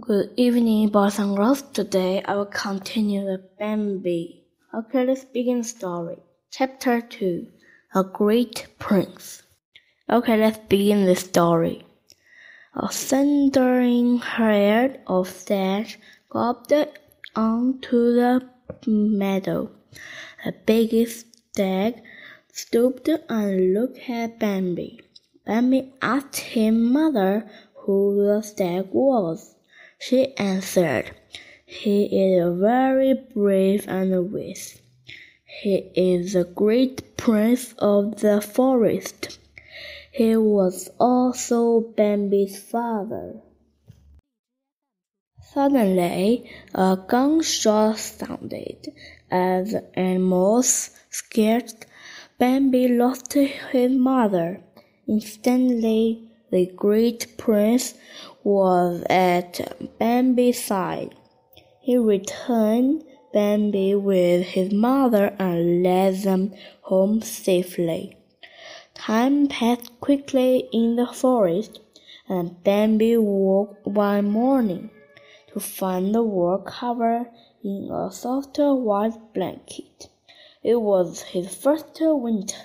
Good evening, boys and girls. Today I will continue the Bambi. Okay, let's begin the story. Chapter 2 A Great Prince. Okay, let's begin the story. A thundering herd of stags galloped onto the meadow. The biggest stag stooped and looked at Bambi. Bambi asked his mother who the stag was. She answered, He is very brave and wise. He is the great prince of the forest. He was also Bambi's father. Suddenly, a gunshot sounded. As the animals scared, Bambi lost his mother. Instantly, the great prince was at Bambi's side. He returned Bambi with his mother and led them home safely. Time passed quickly in the forest, and Bambi woke one morning to find the world covered in a soft white blanket. It was his first winter.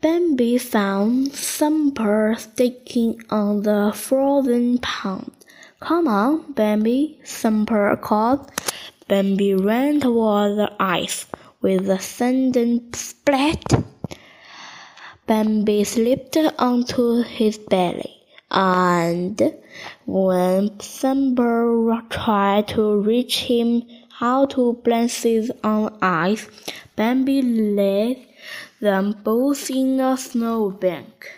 Bambi found Thumper sticking on the frozen pond. Come on, Bambi, Thumper called. Bambi ran toward the ice with a sudden splat. Bambi slipped onto his belly, and when Thumper tried to reach him how to balances on ice, Bambi lay them both in a snowbank.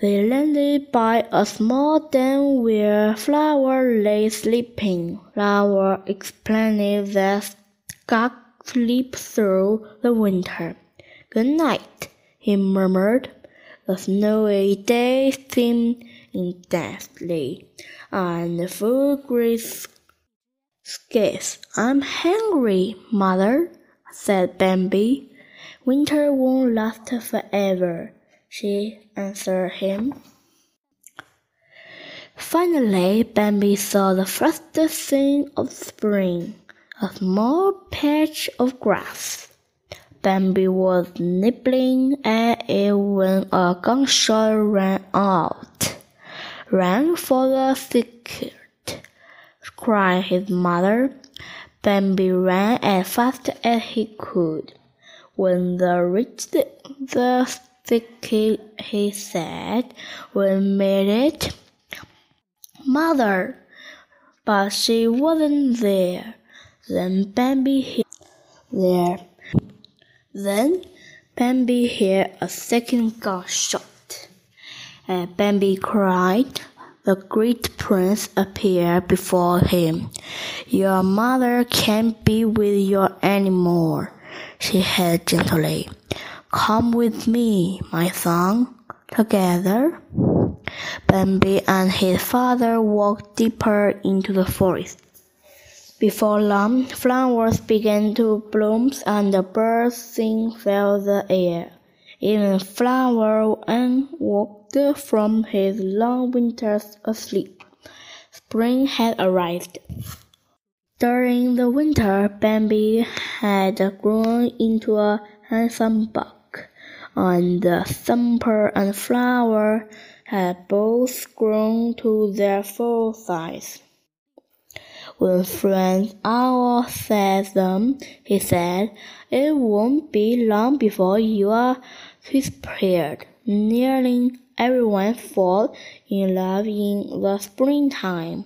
They landed by a small den where Flower lay sleeping. Flower explained that Skunk sleeps through the winter. Good night, he murmured. The snowy day seemed intensely, and the full gray skies. I'm hungry, mother, said Bambi. Winter won't last forever, she answered him. Finally, Bambi saw the first sign of spring, a small patch of grass. Bambi was nibbling at it when a gunshot rang out. Run for the thicket, cried his mother. Bambi ran as fast as he could. When they reached the thicket, he said, We made it. Mother! But she wasn't there. Then Bambi hid there. Then Bambi heard a second gunshot. And Bambi cried. The great prince appeared before him. Your mother can't be with you anymore she said gently. Come with me, my son. Together, Bambi and his father walked deeper into the forest. Before long, flowers began to bloom and the birds sing through the air. Even Flower and woke from his long winters asleep. Spring had arrived. During the winter, Bambi had grown into a handsome buck, and the Thumper and Flower had both grown to their full size. When Friend Owl said them, he said, It won't be long before you are prepared. Nearly everyone falls in love in the springtime.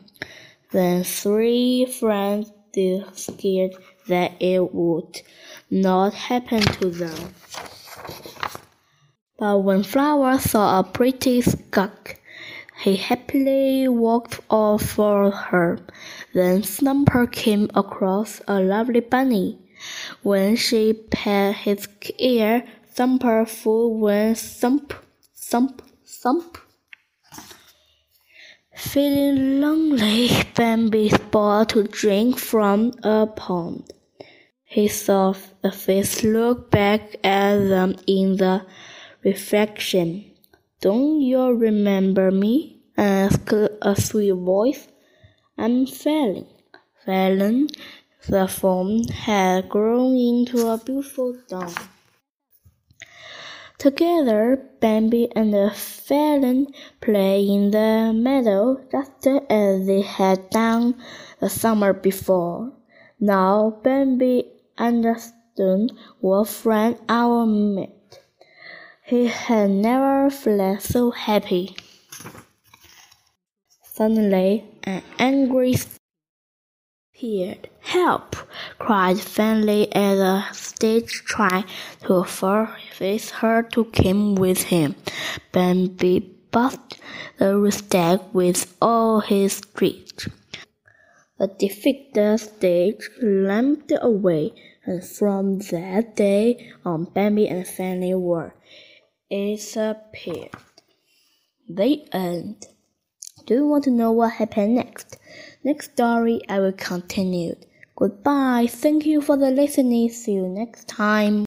Then three friends scared that it would not happen to them. But when Flower saw a pretty skunk, he happily walked off for her. Then Thumper came across a lovely bunny. When she pet his ear, Thumper full went thump, thump, thump. Feeling lonely, Bambi bought to drink from a pond. He saw a face look back at them in the reflection. Don't you remember me? asked a sweet voice. I'm Faline. Faline, the foam had grown into a beautiful dawn. Together, Bambi and Faline play in the meadow just as they had done the summer before. Now Bambi understood what friend owl meant. He had never felt so happy. Suddenly, an angry appeared. Help! Cried Fanny as the stage tried to force her to come with him. Bambi buzzed the stag with all his strength. The defeated stage limped away, and from that day on, Bambi and Fanny were disappeared. The end. Do you want to know what happened next? Next story I will continue. Goodbye. Thank you for the listening. See you next time.